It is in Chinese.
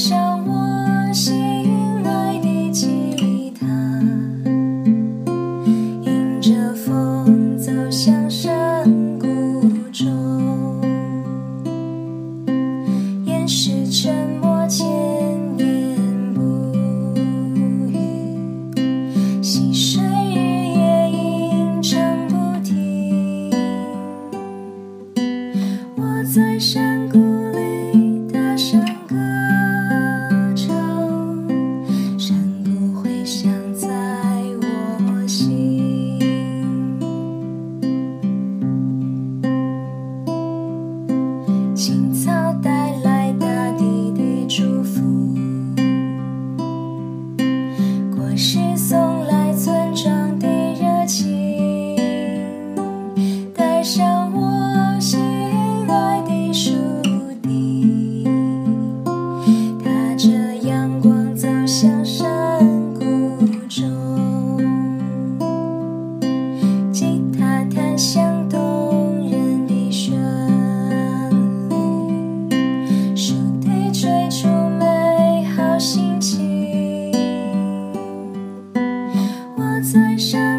上我心爱的吉他迎着风走向山谷中。眼是真在山